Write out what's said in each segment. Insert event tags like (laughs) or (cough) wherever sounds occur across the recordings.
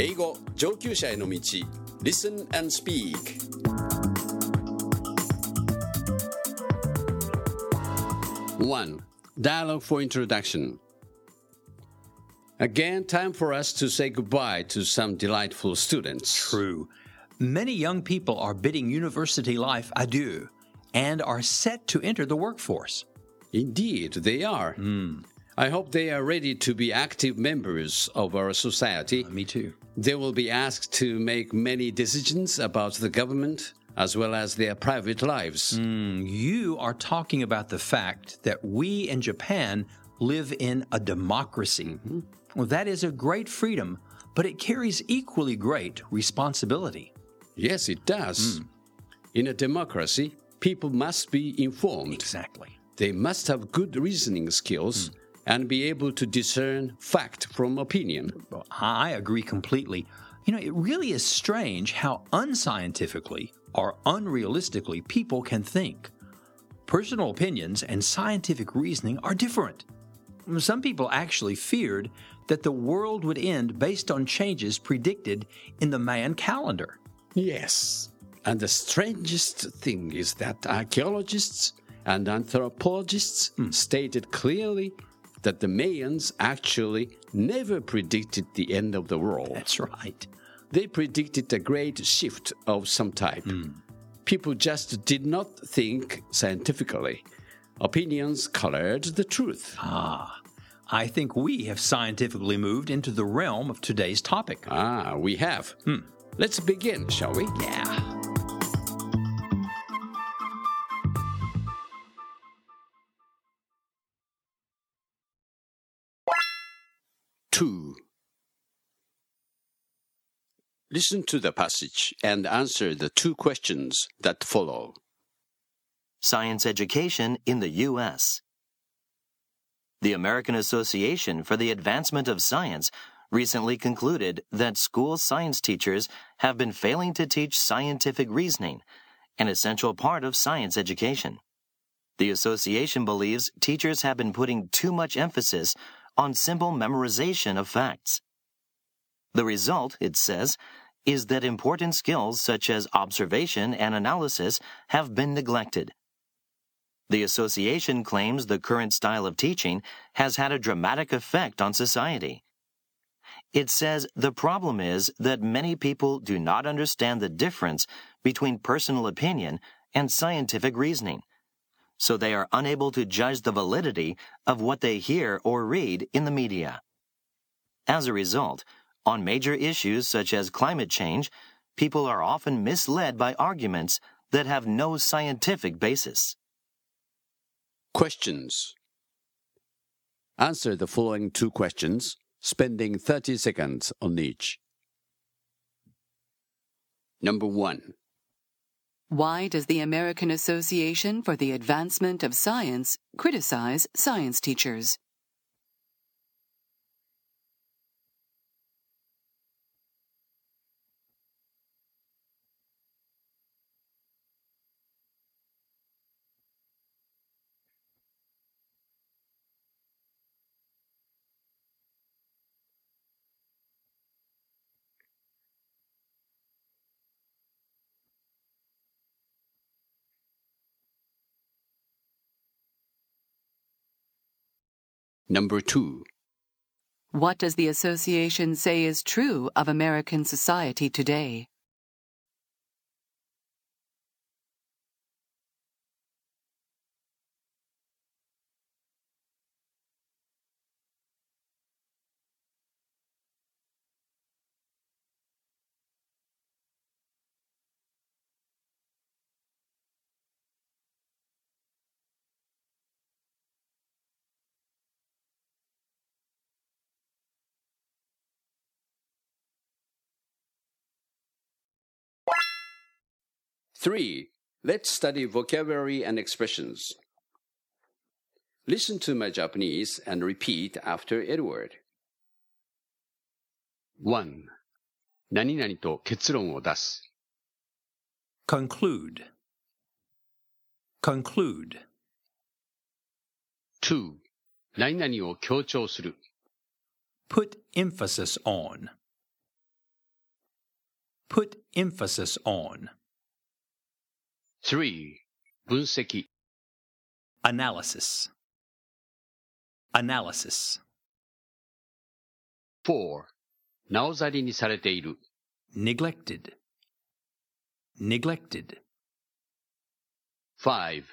英語上級者への道 Listen and Speak One Dialogue for Introduction Again, time for us to say goodbye to some delightful students. True. Many young people are bidding university life adieu and are set to enter the workforce. Indeed, they are. I hope they are ready to be active members of our society. Uh, me too. They will be asked to make many decisions about the government as well as their private lives. Hmm, you are talking about the fact that we in Japan live in a democracy. Hmm. Well, that is a great freedom, but it carries equally great responsibility. Yes, it does. Hmm. In a democracy, people must be informed. Exactly. They must have good reasoning skills and be able to discern fact from opinion. I agree completely. You know, it really is strange how unscientifically or unrealistically people can think. Personal opinions and scientific reasoning are different. Some people actually feared that the world would end based on changes predicted in the Mayan calendar. Yes. And the strangest thing is that archaeologists and anthropologists hmm. stated clearly that the Mayans actually never predicted the end of the world. That's right. They predicted a great shift of some type. People just did not think scientifically. Opinions colored the truth. Ah. I think we have scientifically moved into the realm of today's topic. Ah, we have. Let's begin, shall we? Yeah. Two. Listen to the passage and answer the two questions that follow. Science education in the U.S. The American Association for the Advancement of Science recently concluded that school science teachers have been failing to teach scientific reasoning, an essential part of science education. The association believes teachers have been putting too much emphasis on simple memorization of facts. The result, it says, is that important skills such as observation and analysis have been neglected. The association claims the current style of teaching has had a dramatic effect on society. It says the problem is that many people do not understand the difference between personal opinion and scientific reasoning, so they are unable to judge the validity of what they hear or read in the media. As a result, on major issues such as climate change, people are often misled by arguments that have no scientific basis. Questions. Answer the following two questions, spending 30 seconds on each. Number one. Why does the American Association for the Advancement of Science criticize science teachers? Number two. What does the association say is true of American society today? Three. Let's study vocabulary and expressions. Listen to my Japanese and repeat after Edward. One. 何々と結論を出す。 Conclude. Conclude. Two. 何々を強調する。 Put emphasis on. Put emphasis on. 3. 分析 Analysis. Analysis. 4. なおざりにされている Neglected. Neglected. 5.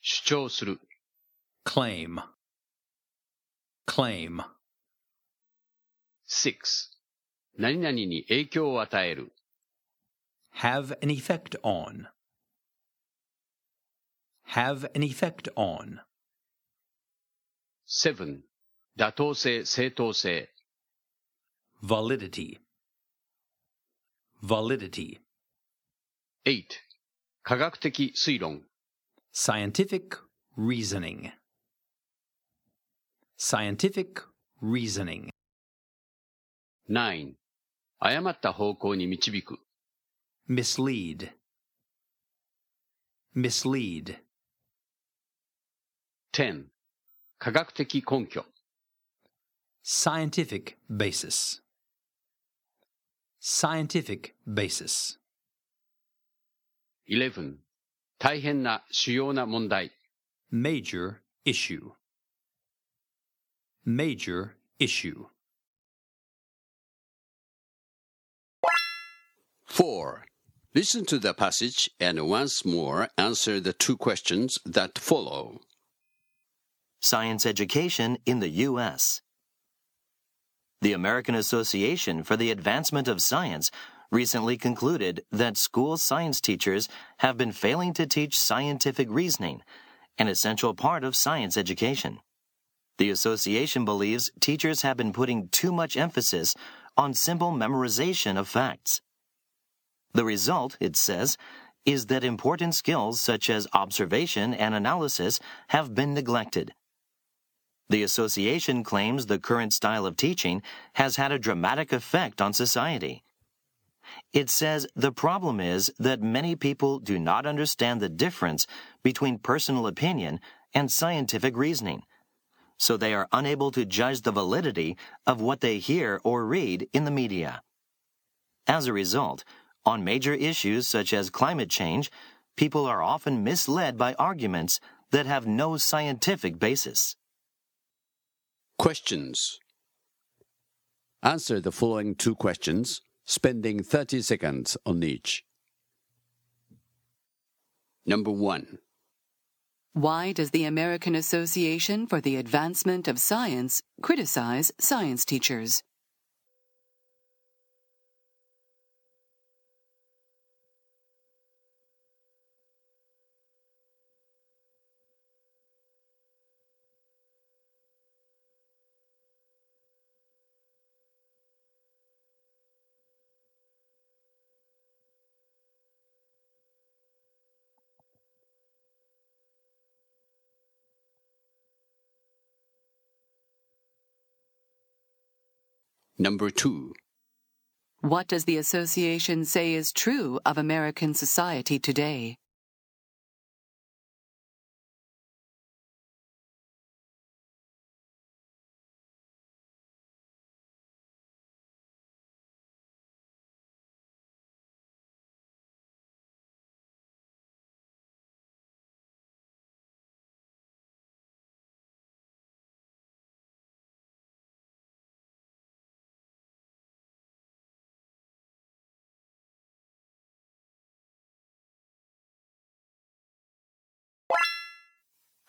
主張する Claim. Claim. 6. 何々に影響を与える Have an effect on. Have an effect on. 7. 妥当性正当性 Validity. Validity. 8. 科学的推論 Scientific reasoning. Scientific reasoning. 9. 誤った方向に導く Mislead. Mislead. 10. 科学的根拠 Scientific basis. Scientific basis. 11. 大変な主要な問題 Major issue. Major issue. 4. Listen to the passage and once more answer the two questions that follow. Science education in the U.S. The American Association for the Advancement of Science recently concluded that school science teachers have been failing to teach scientific reasoning, an essential part of science education. The association believes teachers have been putting too much emphasis on simple memorization of facts. The result, it says, is that important skills such as observation and analysis have been neglected. The association claims the current style of teaching has had a dramatic effect on society. It says the problem is that many people do not understand the difference between personal opinion and scientific reasoning, so they are unable to judge the validity of what they hear or read in the media. As a result, on major issues such as climate change, people are often misled by arguments that have no scientific basis. Questions. Answer the following two questions, spending 30 seconds on each. Number 1. Why does the American Association for the Advancement of Science criticize science teachers? Number 2. What does the association say is true of American society today?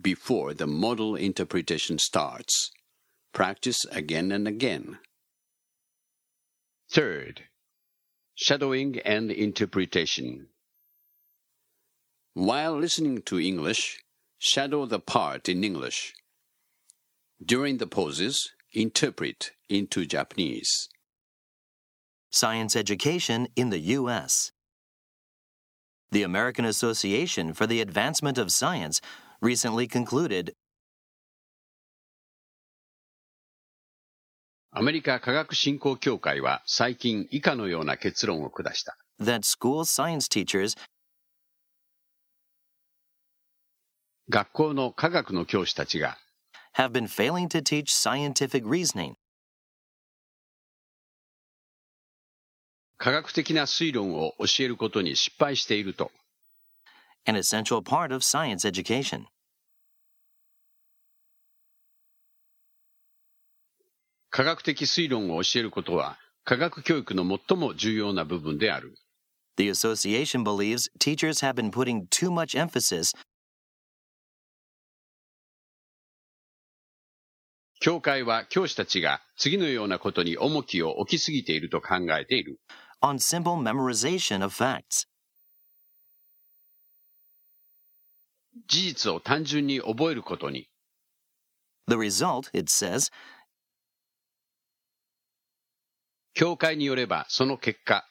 before the model interpretation starts. Practice again and again. Third, shadowing and interpretation. While listening to English, shadow the part in English. During the pauses, interpret into Japanese. Science education in the U.S. The American Association for the Advancement of Science recently concluded アメリカ科学振興協会は最近以下のような結論を下した。that school science teachers 学校の科学の教師たちが have been failing to teach scientific reasoning 科学的な推論を教えることに失敗していると、an essential part of science education. 科学的推論を教えることは科学教育の最も重要な部分である。The association believes teachers have been putting too much emphasis 教会は教師たちが次のようなことに重きを置きすぎていると考えている。on simple memorization of facts. 事実を単純に覚えることに、The result, it says, 教会によればその結果、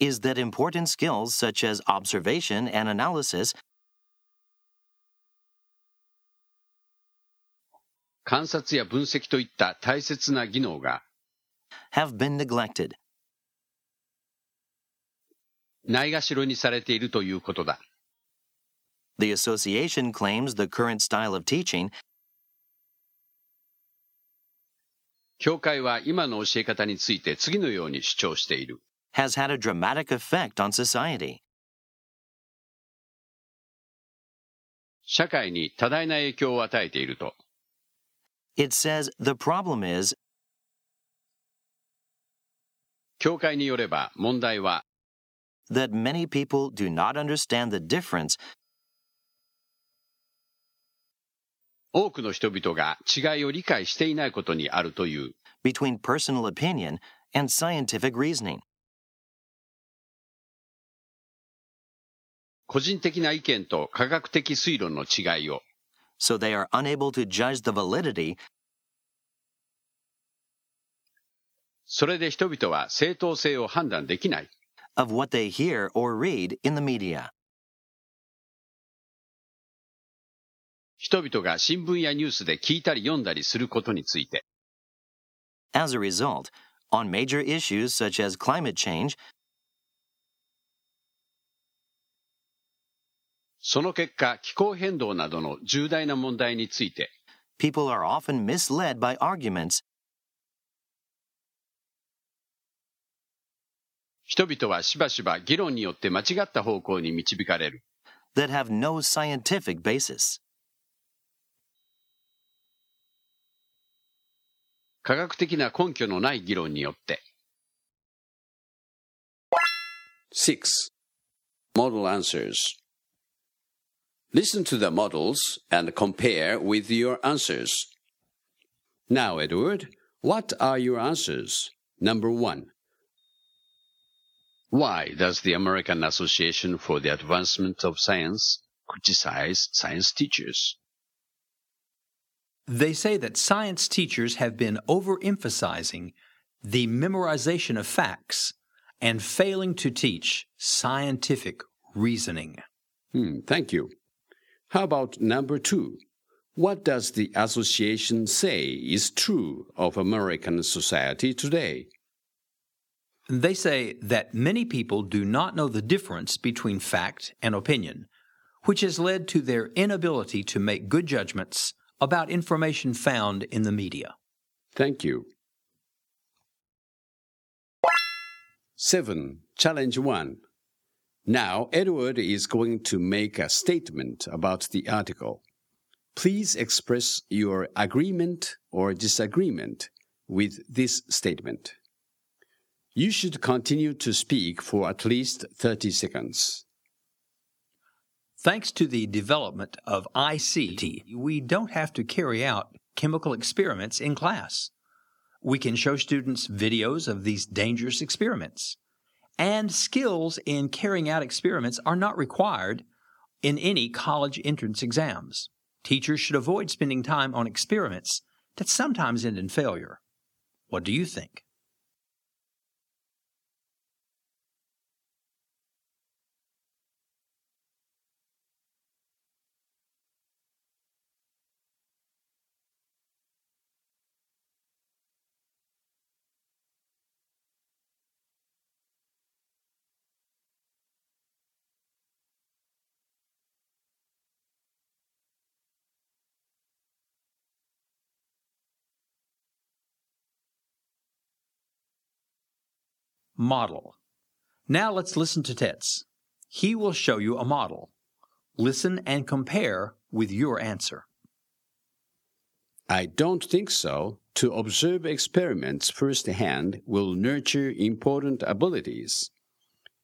is that important skills such as observation and analysis 観察や分析といった大切な技能が have been neglected. ないがしろにされているということだ。The association claims the current style of teaching 協会は今の教え方について次のように主張している。has had a dramatic effect on society. 社会に多大な影響を与えていると。It says the problem is 協会によれば問題は that many people do not understand the difference 多くの人々が違いを理解していないことにあるという。between personal opinion and scientific reasoning. 個人的な意見と科学的推論の違いを So they are unable to judge the validity それで人々は正当性を判断できない。of what they hear or read in the media. 人々が新聞やニュースで聞いたり読んだりすることについて、As a result, on major issues such as climate change, その結果気候変動などの重大な問題について、people are often misled by arguments 人々はしばしば議論によって間違った方向に導かれる。that have no scientific basis. 科学的な根拠のない議論によって。6. Model answers. Listen to the models and compare with your answers. Now, Edward, what are your answers? Number one. Why does the American Association for the Advancement of Science criticize science teachers? They say that science teachers have been overemphasizing the memorization of facts and failing to teach scientific reasoning. Hmm, thank you. How about number two? What does the association say is true of American society today? They say that many people do not know the difference between fact and opinion, which has led to their inability to make good judgments about information found in the media. Thank you. 7. Challenge 1. Now, Edward is going to make a statement about the article. Please express your agreement or disagreement with this statement. You should continue to speak for at least 30 seconds. Thanks to the development of ICT, we don't have to carry out chemical experiments in class. We can show students videos of these dangerous experiments. And skills in carrying out experiments are not required in any college entrance exams. Teachers should avoid spending time on experiments that sometimes end in failure. What do you think? Model. Now let's listen to Tets. He will show you a model. Listen and compare with your answer. I don't think so. To observe experiments firsthand will nurture important abilities.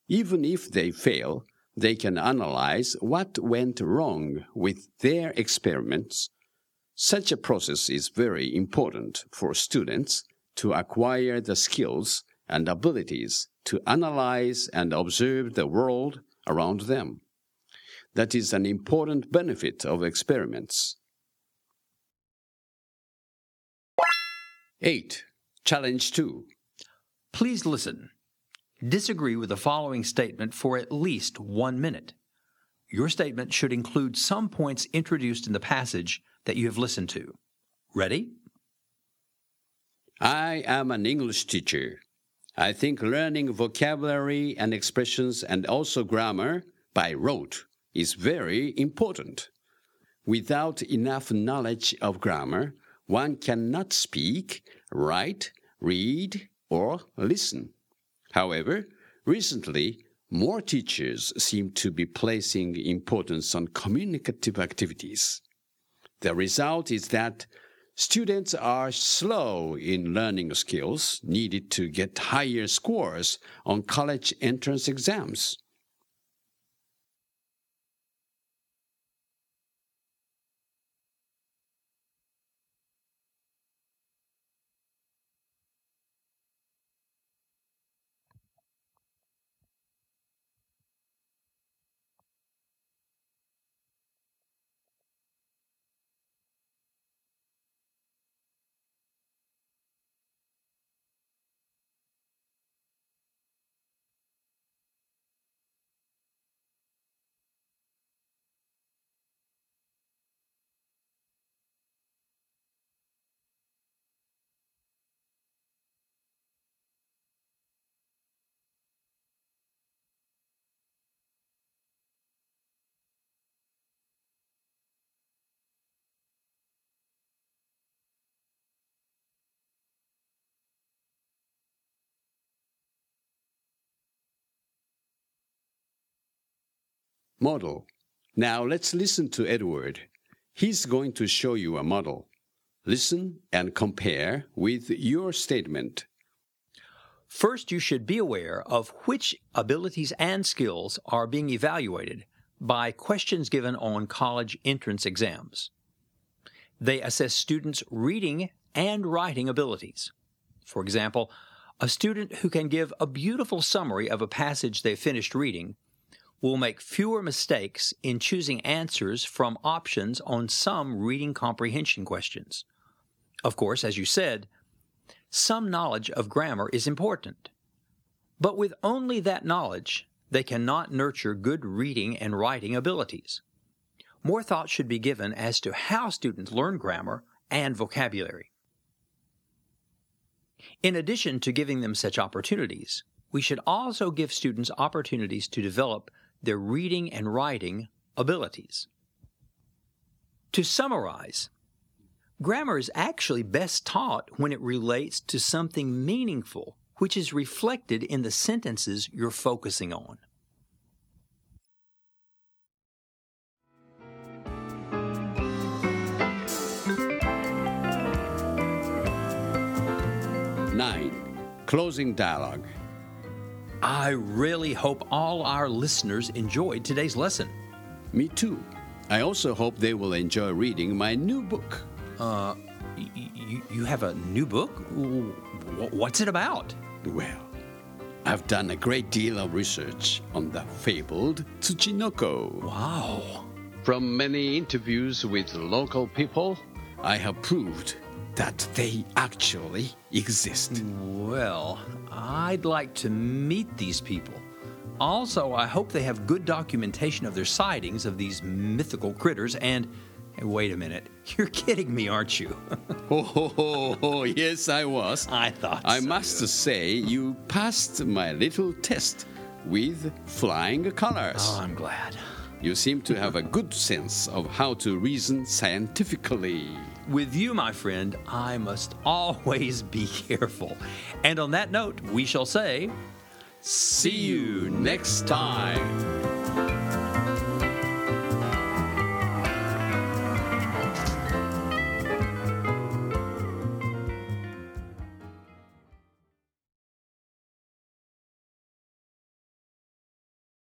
Even if they fail, they can analyze what went wrong with their experiments. Such a process is very important for students to acquire the skills and abilities to analyze and observe the world around them. That is an important benefit of experiments. 8. Challenge 2. Please listen. Disagree with the following statement for at least one minute. Your statement should include some points introduced in the passage that you have listened to. Ready? I am an English teacher. I think learning vocabulary and expressions and also grammar by rote is very important. Without enough knowledge of grammar, one cannot speak, write, read, or listen. However, recently, more teachers seem to be placing importance on communicative activities. The result is that students are slow in learning skills needed to get higher scores on college entrance exams. Model. Now let's listen to Edward. He's going to show you a model. Listen and compare with your statement. First, you should be aware of which abilities and skills are being evaluated by questions given on college entrance exams. They assess students' reading and writing abilities. For example, a student who can give a beautiful summary of a passage they finished reading will make fewer mistakes in choosing answers from options on some reading comprehension questions. Of course, as you said, some knowledge of grammar is important. But with only that knowledge, they cannot nurture good reading and writing abilities. More thought should be given as to how students learn grammar and vocabulary. In addition to giving them such opportunities, we should also give students opportunities to develop their reading and writing abilities. To summarize, grammar is actually best taught when it relates to something meaningful, which is reflected in the sentences you're focusing on. Nine. Closing dialogue. I really hope all our listeners enjoyed today's lesson. Me too. I also hope they will enjoy reading my new book. Uh, y- y- you have a new book? Wh- What's it about? Well, I've done a great deal of research on the fabled Tsuchinoko. Wow. From many interviews with local people, I have proved that they actually exist. Well, I'd like to meet these people. Also, I hope they have good documentation of their sightings of these mythical critters and. Hey, wait a minute. (laughs) You're kidding me, aren't you? (laughs) Oh, ho, ho, ho, yes, I was. I thought I so. must say, you passed my little test with flying colors. Oh, I'm glad. You seem to have a good sense of how to reason scientifically. With you, my friend, I must always be (laughs) careful. And on that note, we shall say, See you next time.